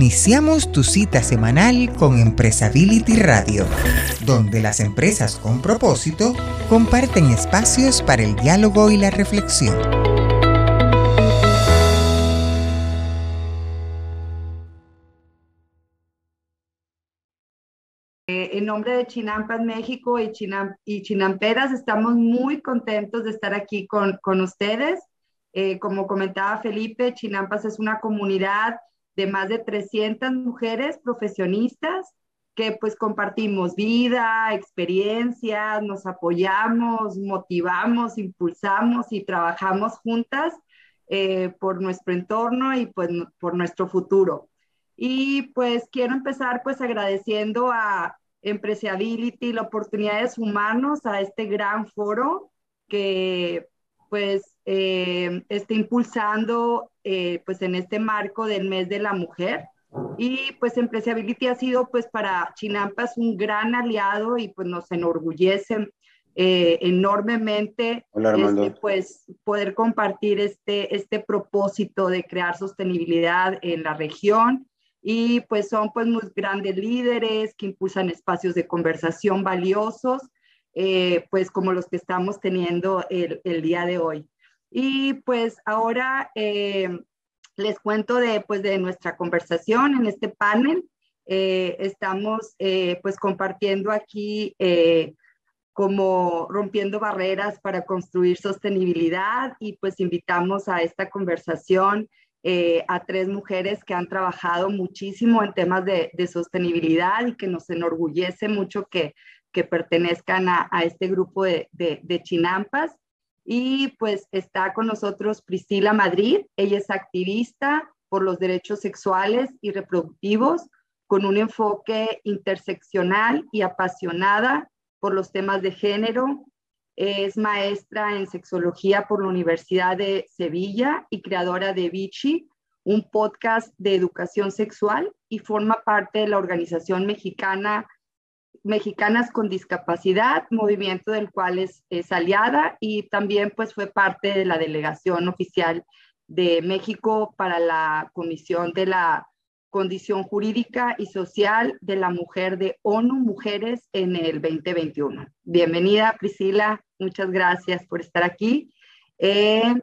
Iniciamos tu cita semanal con Empresability Radio, donde las empresas con propósito comparten espacios para el diálogo y la reflexión. Eh, en nombre de Chinampas México y, y Chinamperas, estamos muy contentos de estar aquí con, con ustedes. Eh, como comentaba Felipe, Chinampas es una comunidad de más de 300 mujeres profesionistas que pues compartimos vida, experiencias, nos apoyamos, motivamos, impulsamos y trabajamos juntas eh, por nuestro entorno y pues por nuestro futuro. Y pues quiero empezar pues agradeciendo a Empresability la oportunidad de sumarnos a este gran foro que pues eh, está impulsando eh, pues en este marco del mes de la mujer. Y pues Empresability ha sido pues para Chinampas un gran aliado y pues nos enorgullece eh, enormemente este, pues poder compartir este, este propósito de crear sostenibilidad en la región y pues son pues muy grandes líderes que impulsan espacios de conversación valiosos eh, pues como los que estamos teniendo el, el día de hoy. Y pues ahora eh, les cuento de, pues, de nuestra conversación en este panel. Eh, estamos pues compartiendo aquí como rompiendo barreras para construir sostenibilidad y pues invitamos a esta conversación eh, a tres mujeres que han trabajado muchísimo en temas de, sostenibilidad y que nos enorgullece mucho que, que pertenezcan a, este grupo de, chinampas. Y pues está con nosotros Priscila Madrid. Ella es activista por los derechos sexuales y reproductivos con un enfoque interseccional y apasionada por los temas de género, es maestra en sexología por la Universidad de Sevilla y creadora de Vichy, un podcast de educación sexual y forma parte de la organización mexicana Mexicanas con Discapacidad, movimiento del cual es, aliada y también pues fue parte de la delegación oficial de México para la Comisión de la Condición Jurídica y Social de la Mujer de ONU Mujeres en el 2021. Bienvenida, Priscila. Muchas gracias por estar aquí. Eh,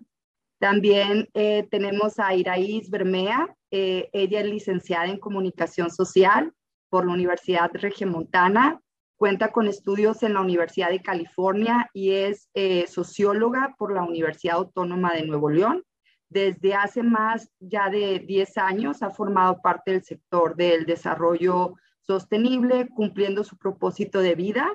también eh, tenemos a Iraís Bermea. Eh, ella es licenciada en Comunicación Social por la Universidad Regiomontana. Cuenta con estudios en la Universidad de California y es socióloga por la Universidad Autónoma de Nuevo León desde hace más ya de 10 años ha formado parte del sector del desarrollo sostenible, cumpliendo su propósito de vida,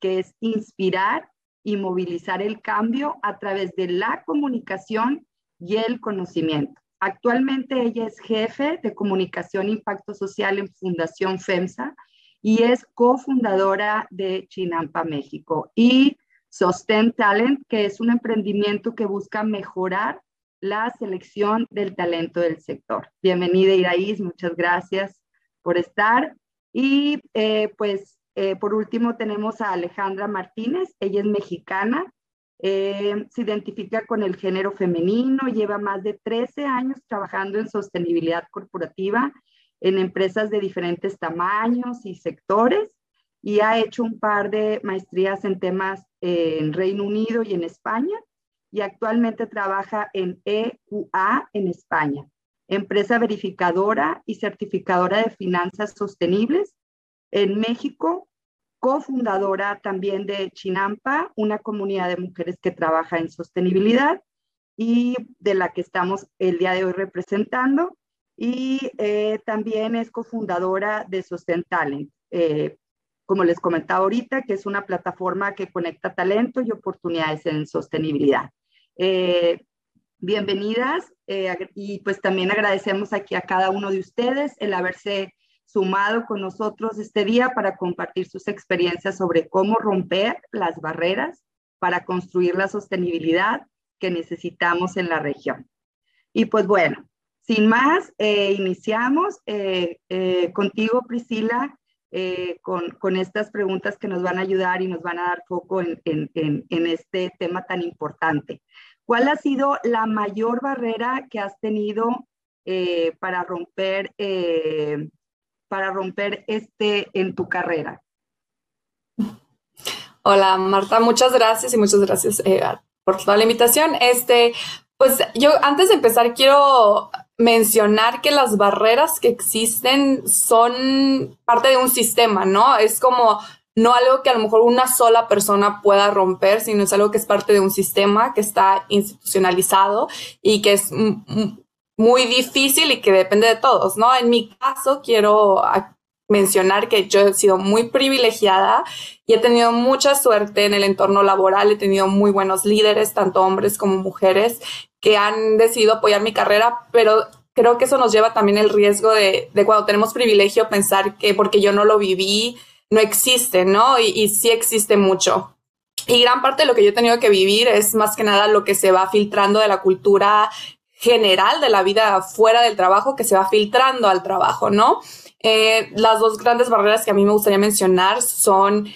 que es inspirar y movilizar el cambio a través de la comunicación y el conocimiento. Actualmente ella es jefe de comunicación e impacto social en Fundación FEMSA y es cofundadora de Chinampa México y Sosten Talent, que es un emprendimiento que busca mejorar la selección del talento del sector. Bienvenida Iraís, muchas gracias por estar. Y eh, pues eh, por último tenemos a Alejandra Martínez, ella es mexicana, eh, se identifica con el género femenino, lleva más de 13 años trabajando en sostenibilidad corporativa en empresas de diferentes tamaños y sectores y ha hecho un par de maestrías en temas en Reino Unido y en España y actualmente trabaja en EQA en España, empresa verificadora y certificadora de finanzas sostenibles. En México, cofundadora también de Chinampa, una comunidad de mujeres que trabaja en sostenibilidad y de la que estamos el día de hoy representando. Y eh, también es cofundadora de Sostentalent, eh, como les comentaba ahorita, que es una plataforma que conecta talento y oportunidades en sostenibilidad. Eh, bienvenidas y pues también agradecemos aquí a cada uno de ustedes el haberse sumado con nosotros este día para compartir sus experiencias sobre cómo romper las barreras para construir la sostenibilidad que necesitamos en la región. Y pues bueno, sin más, eh, iniciamos contigo, Priscila, con, con, estas preguntas que nos van a ayudar y nos van a dar foco en, en, en este tema tan importante. ¿Cuál ha sido la mayor barrera que has tenido eh, para romper, eh, para romper este en tu carrera? Hola Marta, muchas gracias y muchas gracias eh, por toda la invitación. Este, pues yo antes de empezar quiero mencionar que las barreras que existen son parte de un sistema, ¿no? Es como no algo que a lo mejor una sola persona pueda romper, sino es algo que es parte de un sistema que está institucionalizado y que es muy difícil y que depende de todos, ¿no? En mi caso, quiero mencionar que yo he sido muy privilegiada y he tenido mucha suerte en el entorno laboral, he tenido muy buenos líderes, tanto hombres como mujeres, que han decidido apoyar mi carrera, pero creo que eso nos lleva también el riesgo de, de cuando tenemos privilegio pensar que porque yo no lo viví, no existe, ¿no? Y, y sí existe mucho. Y gran parte de lo que yo he tenido que vivir es más que nada lo que se va filtrando de la cultura general de la vida fuera del trabajo que se va filtrando al trabajo, ¿no? Eh, las dos grandes barreras que a mí me gustaría mencionar son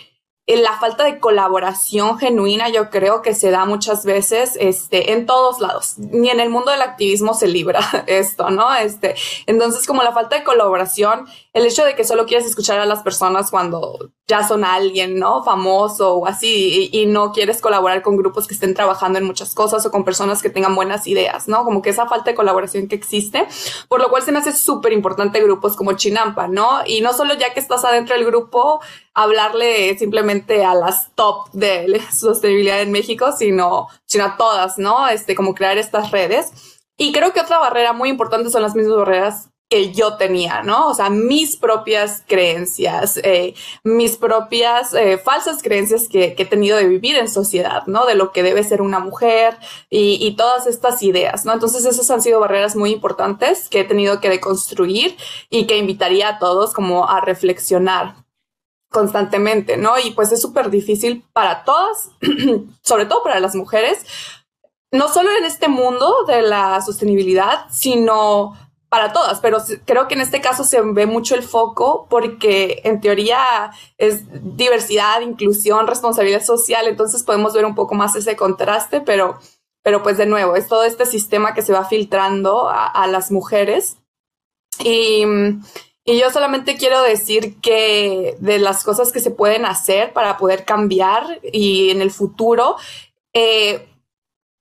la falta de colaboración genuina, yo creo que se da muchas veces este, en todos lados. Ni en el mundo del activismo se libra esto, ¿no? Este, entonces, como la falta de colaboración, el hecho de que solo quieres escuchar a las personas cuando ya son alguien, ¿no? Famoso o así, y, no quieres colaborar con grupos que estén trabajando en muchas cosas o con personas que tengan buenas ideas, ¿no? Como que esa falta de colaboración que existe, por lo cual se me hace súper importante grupos como Chinampa, ¿no? Y no solo ya que estás adentro del grupo, hablarle simplemente a las top de sostenibilidad en México, sino, sino a todas, ¿no? Este, como crear estas redes. Y creo que otra barrera muy importante son las mismas barreras que yo tenía, ¿no? O sea, mis propias creencias, eh, mis propias eh, falsas creencias que, he tenido de vivir en sociedad, ¿no? De lo que debe ser una mujer y, y, todas estas ideas, ¿no? Entonces, esas han sido barreras muy importantes que he tenido que deconstruir y que invitaría a todos como a reflexionar constantemente, ¿no? Y pues es súper difícil para todas, sobre todo para las mujeres, no solo en este mundo de la sostenibilidad, sino para todas, pero creo que en este caso se ve mucho el foco porque en teoría es diversidad, inclusión, responsabilidad social, entonces podemos ver un poco más ese contraste, pero, pero pues de nuevo, es todo este sistema que se va filtrando a, las mujeres. Y, y yo solamente quiero decir que de las cosas que se pueden hacer para poder cambiar y en el futuro, eh,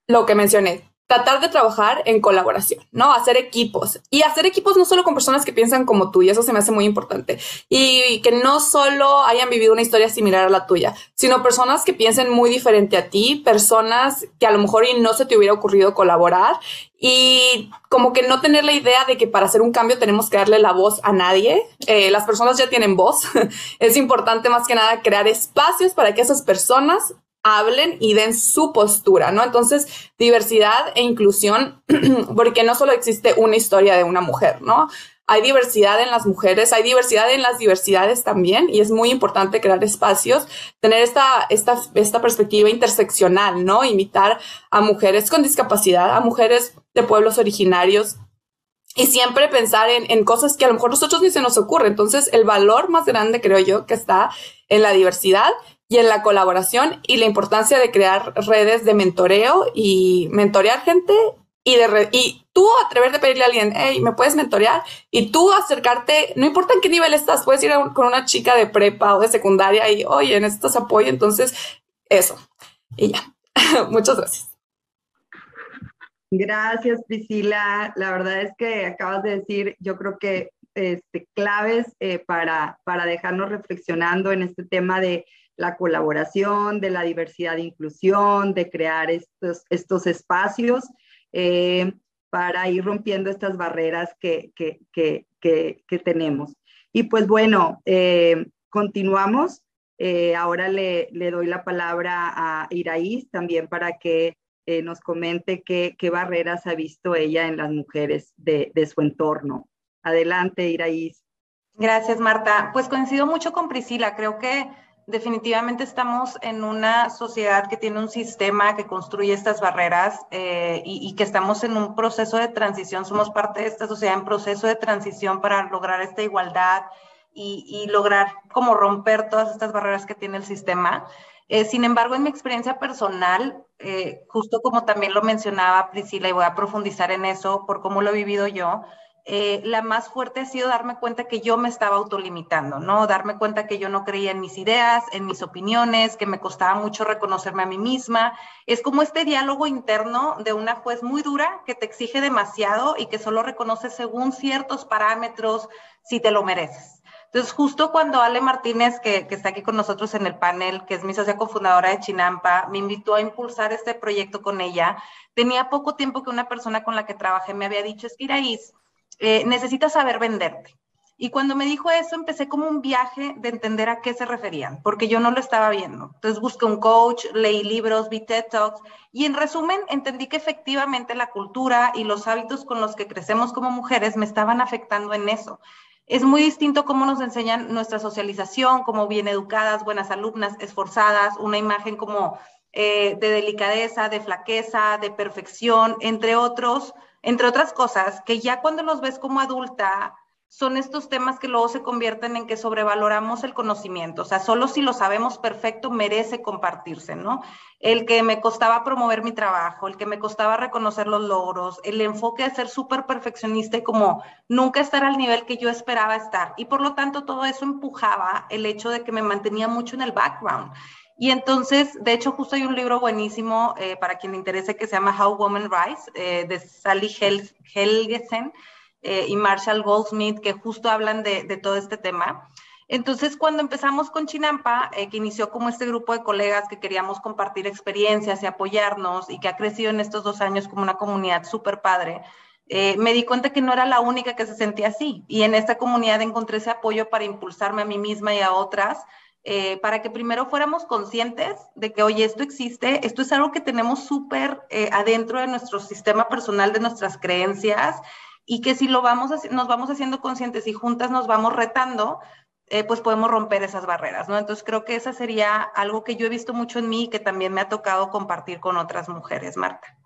lo que mencioné, tratar de trabajar en colaboración, ¿no? Hacer equipos y hacer equipos no solo con personas que piensan como tú, y eso se me hace muy importante, y que no solo hayan vivido una historia similar a la tuya, sino personas que piensen muy diferente a ti, personas que a lo mejor y no se te hubiera ocurrido colaborar y como que no tener la idea de que para hacer un cambio tenemos que darle la voz a nadie. Eh, las personas ya tienen voz. es importante más que nada crear espacios para que esas personas hablen y den su postura, ¿no? Entonces, diversidad e inclusión, porque no solo existe una historia de una mujer, ¿no? Hay diversidad en las mujeres, hay diversidad en las diversidades también, y es muy importante crear espacios, tener esta, esta, esta perspectiva interseccional, ¿no? Invitar a mujeres con discapacidad, a mujeres de pueblos originarios, y siempre pensar en, en, cosas que a lo mejor nosotros ni se nos ocurre. Entonces, el valor más grande, creo yo, que está en la diversidad y en la colaboración y la importancia de crear redes de mentoreo y mentorear gente y de y tú atreverte a pedirle a alguien, hey, ¿me puedes mentorear? Y tú acercarte, no importa en qué nivel estás, puedes ir con una chica de prepa o de secundaria y, oye, necesitas apoyo, entonces, eso. Y ya, muchas gracias. Gracias, Priscila. La verdad es que acabas de decir, yo creo que este, claves eh, para, para dejarnos reflexionando en este tema de la colaboración, de la diversidad e inclusión, de crear estos, estos espacios eh, para ir rompiendo estas barreras que, que, que, tenemos. Y pues bueno, eh, continuamos. Eh, ahora le, le, doy la palabra a Iraís también para que nos comente qué, qué, barreras ha visto ella en las mujeres de, de su entorno. Adelante, Iraís. Gracias, Marta. Pues coincido mucho con Priscila. Creo que definitivamente estamos en una sociedad que tiene un sistema que construye estas barreras eh, y, que estamos en un proceso de transición, somos parte de esta sociedad en proceso de transición para lograr esta igualdad y, lograr como romper todas estas barreras que tiene el sistema. Eh, sin embargo, en mi experiencia personal, eh, justo como también lo mencionaba Priscila, y voy a profundizar en eso por cómo lo he vivido yo, eh, la más fuerte ha sido darme cuenta que yo me estaba autolimitando, ¿no? Darme cuenta que yo no creía en mis ideas, en mis opiniones, que me costaba mucho reconocerme a mí misma. Es como este diálogo interno de una juez muy dura que te exige demasiado y que solo reconoce según ciertos parámetros si te lo mereces. Entonces, justo cuando Ale Martínez, que, está aquí con nosotros en el panel, que es mi socia cofundadora de Chinampa, me invitó a impulsar este proyecto con ella, tenía poco tiempo que una persona con la que trabajé me había dicho, es que Iraís, eh, necesitas saber venderte. Y cuando me dijo eso, empecé como un viaje de entender a qué se referían, porque yo no lo estaba viendo. Entonces busqué un coach, leí libros, vi TED Talks y en resumen entendí que efectivamente la cultura y los hábitos con los que crecemos como mujeres me estaban afectando en eso. Es muy distinto cómo nos enseñan nuestra socialización, como bien educadas, buenas alumnas, esforzadas, una imagen como eh, de delicadeza, de flaqueza, de perfección, entre otros entre otras cosas, que ya cuando los ves como adulta, son estos temas que luego se convierten en que sobrevaloramos el conocimiento. O sea, solo si lo sabemos perfecto merece compartirse, ¿no? El que me costaba promover mi trabajo, el que me costaba reconocer los logros, el enfoque de ser súper perfeccionista y como nunca estar al nivel que yo esperaba estar. Y por lo tanto, todo eso empujaba el hecho de que me mantenía mucho en el background. Y entonces, de hecho, justo hay un libro buenísimo eh, para quien le interese que se llama How Women Rise, eh, de Sally Hel Helgesen eh, y Marshall Goldsmith, que justo hablan de, todo este tema. Entonces, cuando empezamos con Chinampa, que inició como este grupo de colegas que queríamos compartir experiencias y apoyarnos y que ha crecido en estos dos años como una comunidad súper padre, me di cuenta que no era la única que se sentía así. Y en esta comunidad encontré ese apoyo para impulsarme a mí misma y a otras eh, para que primero fuéramos conscientes de que, oye, esto existe, esto es algo que tenemos súper eh, adentro de nuestro sistema personal, de nuestras creencias, y que si lo vamos, nos vamos haciendo conscientes y juntas nos vamos retando, eh, pues podemos romper esas barreras, ¿no? Entonces creo que esa sería algo que yo he visto mucho en mí y que también me ha tocado compartir con otras mujeres, Marta.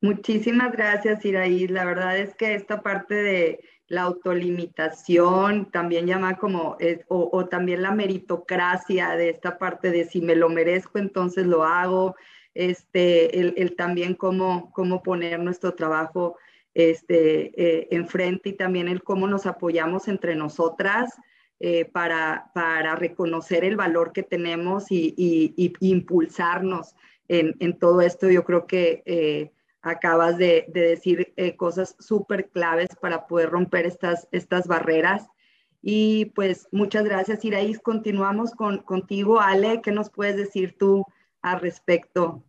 Muchísimas gracias, Iraí. La verdad es que esta parte de la autolimitación, también llama como, o, también la meritocracia de esta parte de si me lo merezco, entonces lo hago, este, el, también cómo, cómo poner nuestro trabajo este, eh, enfrente y también el cómo nos apoyamos entre nosotras eh, para, para, reconocer el valor que tenemos y, impulsarnos en, todo esto. Yo creo que... Acabas de, decir eh, cosas súper claves para poder romper estas, estas barreras. Y pues muchas gracias, Iraís. Continuamos con, contigo. Ale, ¿qué nos puedes decir tú al respecto?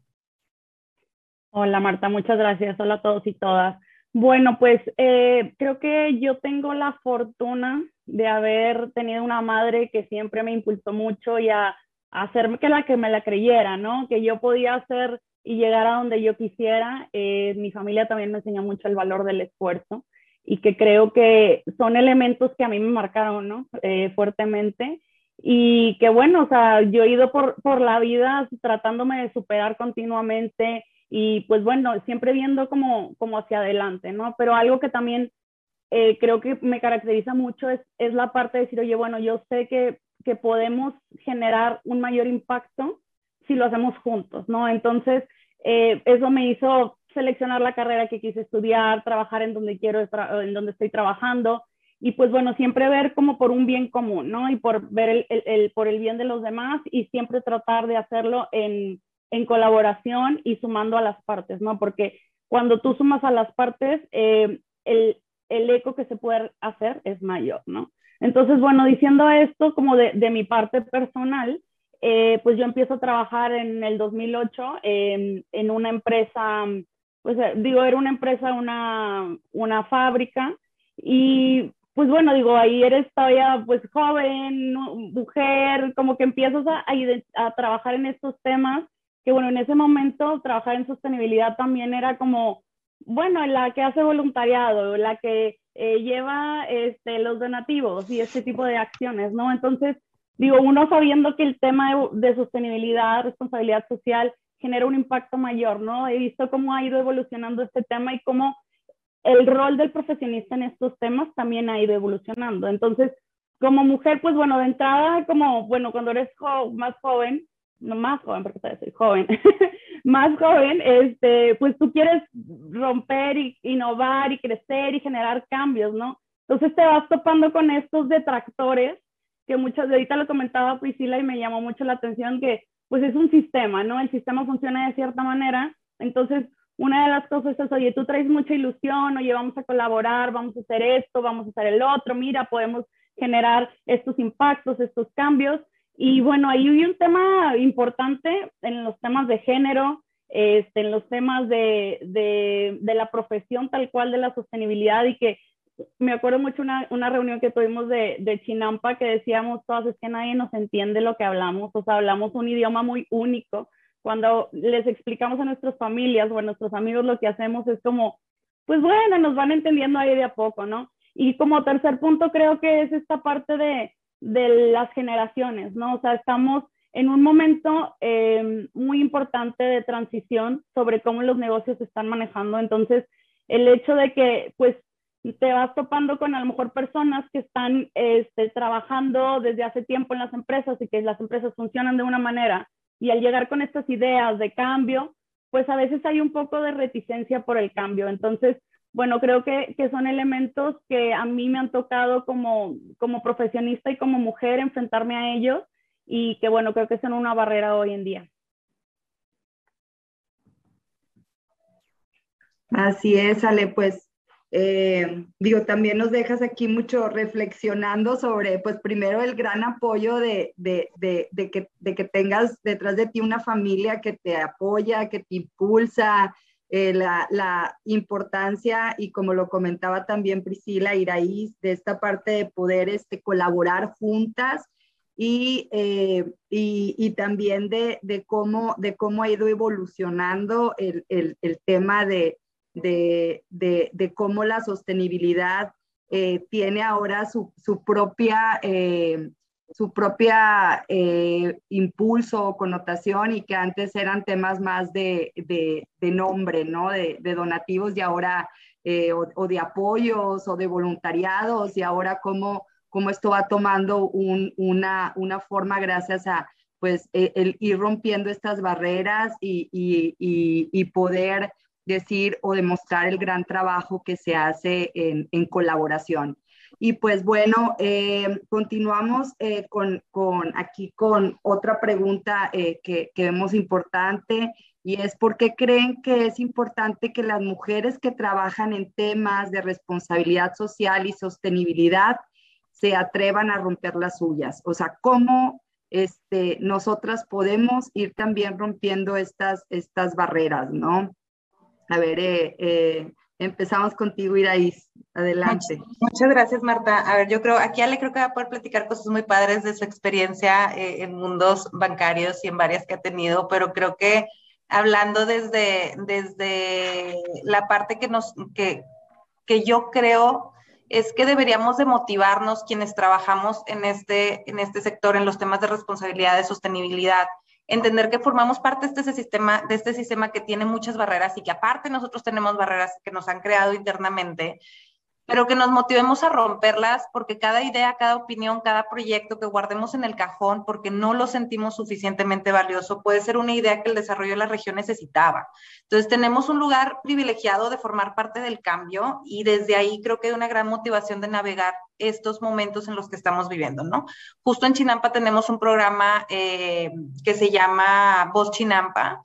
Hola, Marta, muchas gracias. Hola a todos y todas. Bueno, pues eh, creo que yo tengo la fortuna de haber tenido una madre que siempre me impulsó mucho y a, a hacerme que la que me la creyera, ¿no? Que yo podía hacer y llegar a donde yo quisiera. Eh, mi familia también me enseñó mucho el valor del esfuerzo y que creo que son elementos que a mí me marcaron, ¿no? Eh, fuertemente. Y que bueno, o sea, yo he ido por, por la vida tratándome de superar continuamente y pues bueno, siempre viendo como, como hacia adelante, ¿no? Pero algo que también eh, creo que me caracteriza mucho es, es la parte de decir, oye, bueno, yo sé que, que podemos generar un mayor impacto si lo hacemos juntos, ¿no? Entonces, eh, eso me hizo seleccionar la carrera que quise estudiar, trabajar en donde quiero, en donde estoy trabajando y pues bueno, siempre ver como por un bien común, ¿no? Y por ver el, por el bien de los demás y siempre tratar de hacerlo en, en, colaboración y sumando a las partes, ¿no? Porque cuando tú sumas a las partes, eh, el, el, eco que se puede hacer es mayor, ¿no? Entonces, bueno, diciendo esto como de, de mi parte personal, eh, pues yo empiezo a trabajar en el 2008 en una empresa, pues eh, digo, era una empresa, una, una fábrica y pues bueno, digo, ahí eres todavía pues joven, mujer, como que empiezas a, a, trabajar en estos temas, que bueno, en ese momento trabajar en sostenibilidad también era como, bueno, la que hace voluntariado, la que eh, lleva este, los donativos y este tipo de acciones, ¿no? Entonces, digo, uno sabiendo que el tema de, sostenibilidad, responsabilidad social genera un impacto mayor, ¿no? He visto cómo ha ido evolucionando este tema y cómo el rol del profesionista en estos temas también ha ido evolucionando. Entonces, como mujer, pues bueno, de entrada, como, bueno, cuando eres más joven, no más joven, porque todavía soy joven, más joven, este, pues tú quieres romper y innovar y crecer y generar cambios, ¿no? Entonces te vas topando con estos detractores que muchas, de ahorita lo comentaba Priscila y me llamó mucho la atención que pues es un sistema, ¿no? El sistema funciona de cierta manera, entonces una de las cosas es, oye, tú traes mucha ilusión, oye, vamos a colaborar, vamos a hacer esto, vamos a hacer el otro, mira, podemos generar estos impactos, estos cambios. Y bueno, ahí hay un tema importante en los temas de género, este, en los temas de, de, de, la profesión tal cual de la sostenibilidad y que me acuerdo mucho una, una reunión que tuvimos de, de, Chinampa que decíamos todas, es que nadie nos entiende lo que hablamos, o sea, hablamos un idioma muy único. Cuando les explicamos a nuestras familias o a nuestros amigos lo que hacemos es como, pues bueno, nos van entendiendo ahí de a poco, ¿no? Y como tercer punto creo que es esta parte de, de las generaciones, ¿no? O sea, estamos en un momento eh, muy importante de transición sobre cómo los negocios se están manejando. Entonces, el hecho de que, pues, te vas topando con a lo mejor personas que están este, trabajando desde hace tiempo en las empresas y que las empresas funcionan de una manera y al llegar con estas ideas de cambio, pues a veces hay un poco de reticencia por el cambio. Entonces, bueno, creo que, que son elementos que a mí me han tocado como, como profesionista y como mujer enfrentarme a ellos y que, bueno, creo que son una barrera hoy en día. Así es, Ale, pues eh, digo, también nos dejas aquí mucho reflexionando sobre, pues primero el gran apoyo de, de, de, que, de que tengas detrás de ti una familia que te apoya, que te impulsa, eh, la, la, importancia y como lo comentaba también Priscila Iraíz, de esta parte de poder este, colaborar juntas y, eh, y, y, también de, de, cómo, de cómo ha ido evolucionando el, el tema de, de, de, cómo la sostenibilidad eh, tiene ahora su, su propia, eh, su propia eh, impulso o connotación y que antes eran temas más de, de, de nombre, ¿no? De, donativos y ahora, o, de apoyos o de voluntariados y ahora cómo, cómo esto va tomando un, una, una forma gracias a pues el ir rompiendo estas barreras y, y, y poder decir o demostrar el gran trabajo que se hace en, en colaboración. Y pues bueno, eh, continuamos eh, con, con, aquí con otra pregunta eh, que, que, vemos importante y es por qué creen que es importante que las mujeres que trabajan en temas de responsabilidad social y sostenibilidad se atrevan a romper las suyas. O sea, cómo este, nosotras podemos ir también rompiendo estas, estas barreras, ¿no? A ver, eh, eh, empezamos contigo, Iraís. Adelante. Muchas, gracias, Marta. A ver, yo creo, aquí Ale creo que va a poder platicar cosas muy padres de su experiencia eh, en mundos bancarios y en varias que ha tenido, pero creo que hablando desde, desde la parte que nos, que, que yo creo es que deberíamos de motivarnos quienes trabajamos en este, en este sector, en los temas de responsabilidad, de sostenibilidad, entender que formamos parte de este sistema, de este sistema que tiene muchas barreras y que aparte nosotros tenemos barreras que nos han creado internamente pero que nos motivemos a romperlas porque cada idea, cada opinión, cada proyecto que guardemos en el cajón porque no lo sentimos suficientemente valioso puede ser una idea que el desarrollo de la región necesitaba. Entonces tenemos un lugar privilegiado de formar parte del cambio y desde ahí creo que hay una gran motivación de navegar estos momentos en los que estamos viviendo, ¿no? Justo en Chinampa tenemos un programa eh, que se llama Voz Chinampa,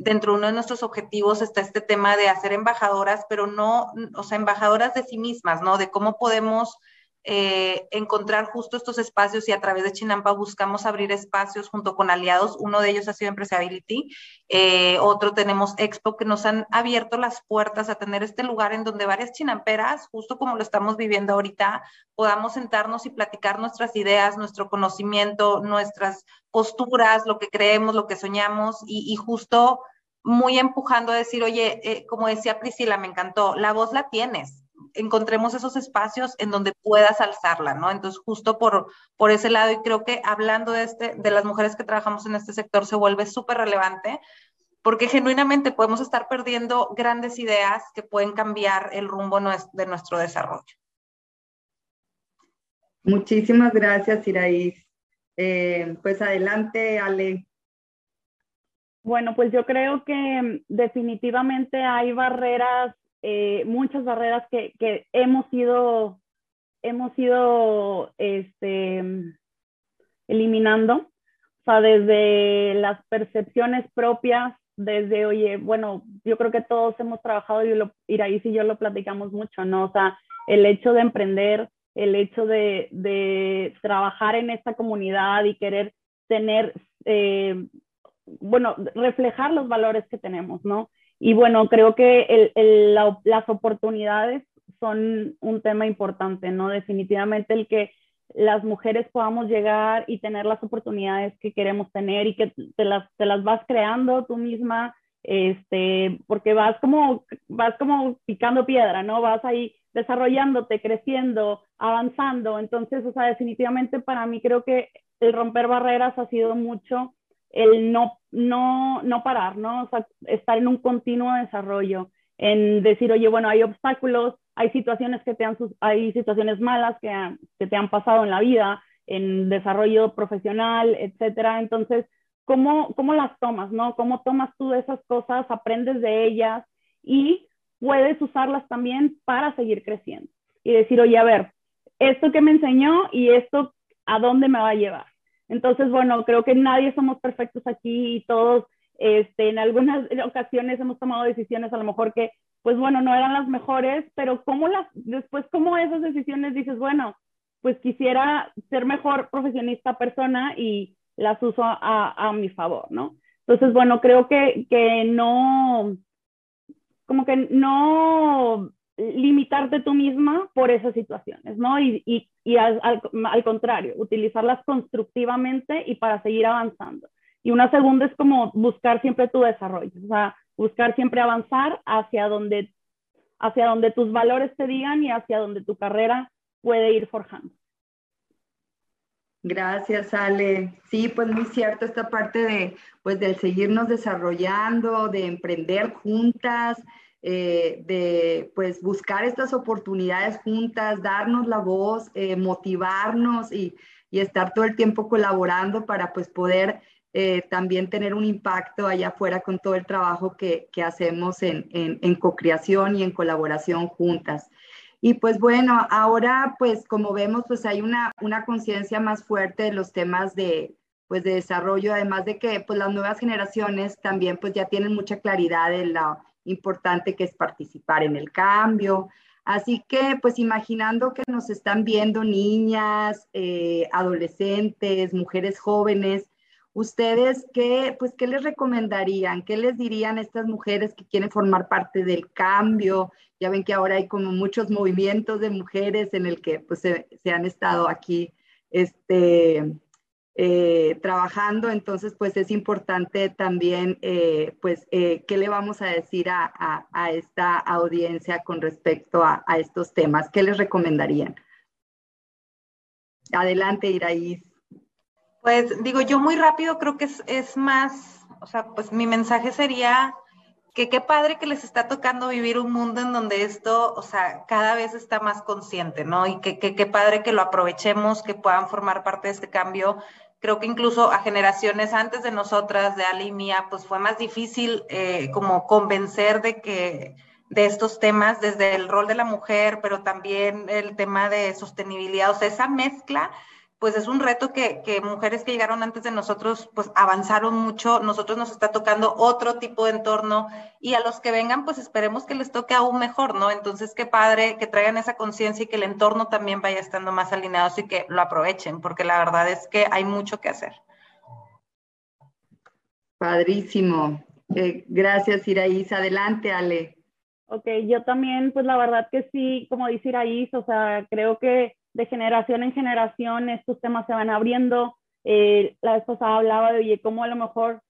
dentro de uno de nuestros objetivos está este tema de hacer embajadoras, pero no, o sea, embajadoras de sí mismas, ¿no? De cómo podemos eh, encontrar justo estos espacios y a través de Chinampa buscamos abrir espacios junto con aliados. Uno de ellos ha sido Empresability, eh, otro tenemos Expo que nos han abierto las puertas a tener este lugar en donde varias chinamperas, justo como lo estamos viviendo ahorita, podamos sentarnos y platicar nuestras ideas, nuestro conocimiento, nuestras posturas, lo que creemos, lo que soñamos y, y justo muy empujando a decir, oye, eh, como decía Priscila, me encantó, la voz la tienes, encontremos esos espacios en donde puedas alzarla, ¿no? Entonces, justo por, por ese lado, y creo que hablando de, este, de las mujeres que trabajamos en este sector, se vuelve súper relevante, porque genuinamente podemos estar perdiendo grandes ideas que pueden cambiar el rumbo de nuestro desarrollo. Muchísimas gracias, Iraís. Eh, pues adelante, Ale. Bueno, pues yo creo que definitivamente hay barreras, eh, muchas barreras que, hemos ido, hemos ido este, eliminando. O sea, desde las percepciones propias, desde, oye, bueno, yo creo que todos hemos trabajado, y lo, Iraís y yo lo platicamos mucho, ¿no? O sea, el hecho de emprender, el hecho de, de trabajar en esta comunidad y querer tener, eh, bueno, reflejar los valores que tenemos, ¿no? Y bueno, creo que las oportunidades son un tema importante, ¿no? Definitivamente el que las mujeres podamos llegar y tener las oportunidades que queremos tener y que te las, te las vas creando tú misma, este, porque vas como, vas como picando piedra, ¿no? Vas ahí desarrollándote, creciendo, avanzando. Entonces, o sea, definitivamente para mí creo que el romper barreras ha sido mucho el no, no, no parar, ¿no? O sea, estar en un continuo desarrollo, en decir, oye, bueno, hay obstáculos, hay situaciones que te han, hay situaciones malas que, te han pasado en la vida, en desarrollo profesional, etcétera. Entonces, ¿cómo, ¿cómo las tomas, no? ¿Cómo tomas tú esas cosas, aprendes de ellas y puedes usarlas también para seguir creciendo? Y decir, oye, a ver, esto que me enseñó y esto, ¿a dónde me va a llevar? Entonces, bueno, creo que nadie somos perfectos aquí y todos este, en algunas ocasiones hemos tomado decisiones a lo mejor que, pues bueno, no eran las mejores, pero cómo las, después cómo esas decisiones dices, bueno, pues quisiera ser mejor profesionista persona y las uso a, a mi favor, ¿no? Entonces, bueno, creo que, que no, como que no limitarte tú misma por esas situaciones, ¿no? Y, y, y al, al, contrario, utilizarlas constructivamente y para seguir avanzando. Y una segunda es como buscar siempre tu desarrollo, o sea, buscar siempre avanzar hacia donde, hacia donde tus valores te digan y hacia donde tu carrera puede ir forjando. Gracias, Ale. Sí, pues muy cierto esta parte de, pues, del seguirnos desarrollando, de emprender juntas, eh, de pues buscar estas oportunidades juntas, darnos la voz, eh, motivarnos y, y, estar todo el tiempo colaborando para pues poder eh, también tener un impacto allá afuera con todo el trabajo que, que hacemos en, en, en co-creación y en colaboración juntas. Y pues bueno, ahora pues como vemos pues hay una, una conciencia más fuerte de los temas de, pues de desarrollo, además de que pues las nuevas generaciones también pues ya tienen mucha claridad de la importante que es participar en el cambio. Así que, pues imaginando que nos están viendo niñas, eh, adolescentes, mujeres jóvenes, ustedes qué, pues, ¿qué les recomendarían? ¿Qué les dirían a estas mujeres que quieren formar parte del cambio? Ya ven que ahora hay como muchos movimientos de mujeres en el que pues se, se han estado aquí, este, eh, trabajando, entonces pues es importante también eh, pues eh, qué le vamos a decir a, a, esta audiencia con respecto a, estos temas, qué les recomendarían. Adelante, Iraís. Pues digo, yo muy rápido creo que es, es más, o sea, pues mi mensaje sería que qué padre que les está tocando vivir un mundo en donde esto, o sea, cada vez está más consciente, ¿no? Y que qué padre que lo aprovechemos, que puedan formar parte de este cambio creo que incluso a generaciones antes de nosotras, de Ali y mía, pues fue más difícil eh, como convencer de que de estos temas, desde el rol de la mujer, pero también el tema de sostenibilidad, o sea, esa mezcla pues es un reto que, que, mujeres que llegaron antes de nosotros, pues avanzaron mucho, nosotros nos está tocando otro tipo de entorno y a los que vengan, pues esperemos que les toque aún mejor, ¿no? Entonces, qué padre que traigan esa conciencia y que el entorno también vaya estando más alineado y que lo aprovechen, porque la verdad es que hay mucho que hacer. Padrísimo. Eh, gracias, Iraís. Adelante, Ale. Ok, yo también, pues la verdad que sí, como dice Iraís, o sea, creo que de generación en generación estos temas se van abriendo. Eh, la vez pasada hablaba de, oye, cómo a lo mejor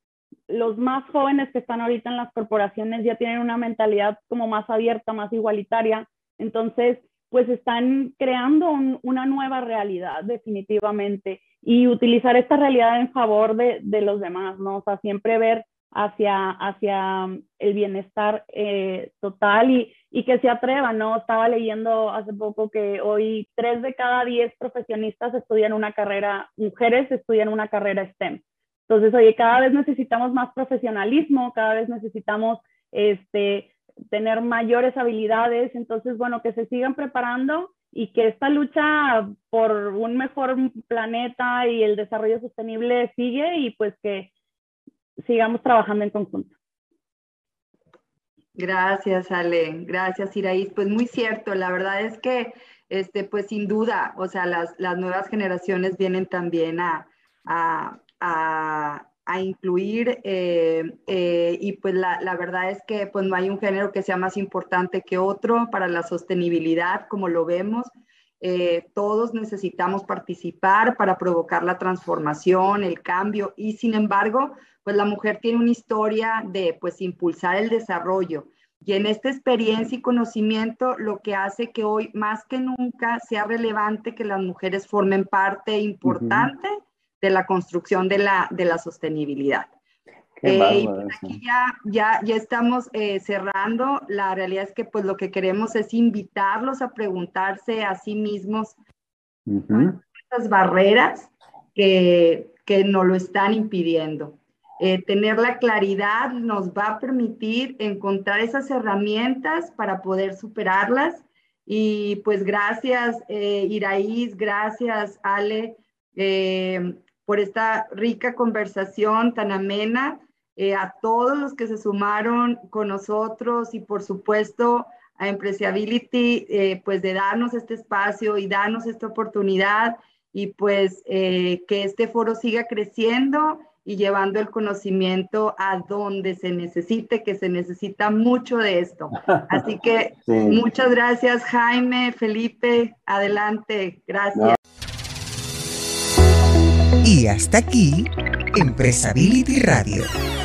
los más jóvenes que están ahorita en las corporaciones ya tienen una mentalidad como más abierta, más igualitaria. Entonces, pues están creando un, una nueva realidad definitivamente y utilizar esta realidad en favor de, de los demás, ¿no? O sea, siempre ver hacia, hacia el bienestar eh, total y, y, que se atrevan, ¿no? Estaba leyendo hace poco que hoy tres de cada diez profesionistas estudian una carrera, mujeres estudian una carrera STEM. Entonces, oye, cada vez necesitamos más profesionalismo, cada vez necesitamos este, tener mayores habilidades, entonces, bueno, que se sigan preparando y que esta lucha por un mejor planeta y el desarrollo sostenible sigue y pues que sigamos trabajando en conjunto. Gracias, Ale. Gracias, Iraís. Pues muy cierto, la verdad es que, este, pues sin duda, o sea, las, las nuevas generaciones vienen también a, a, a, a incluir eh, eh, y pues la, la, verdad es que pues no hay un género que sea más importante que otro para la sostenibilidad, como lo vemos. Eh, todos necesitamos participar para provocar la transformación, el cambio y sin embargo, pues la mujer tiene una historia de pues impulsar el desarrollo. Y en esta experiencia y conocimiento lo que hace que hoy más que nunca sea relevante que las mujeres formen parte importante de la construcción de la, de la sostenibilidad. Eh, pues aquí ya, ya, ya estamos eh, cerrando. La realidad es que pues lo que queremos es invitarlos a preguntarse a sí mismos uh barreras que, que nos lo están impidiendo. Eh, tener la claridad nos va a permitir encontrar esas herramientas para poder superarlas. Y pues gracias, Iraís, gracias, Ale, por esta rica conversación tan amena. A todos los que se sumaron con nosotros y por supuesto a Empresability, pues de darnos este espacio y darnos esta oportunidad y pues que este foro siga creciendo y llevando el conocimiento a donde se necesite, que se necesita mucho de esto. Así que muchas gracias Jaime, Felipe, adelante, gracias. Y hasta aquí, Empresability Radio,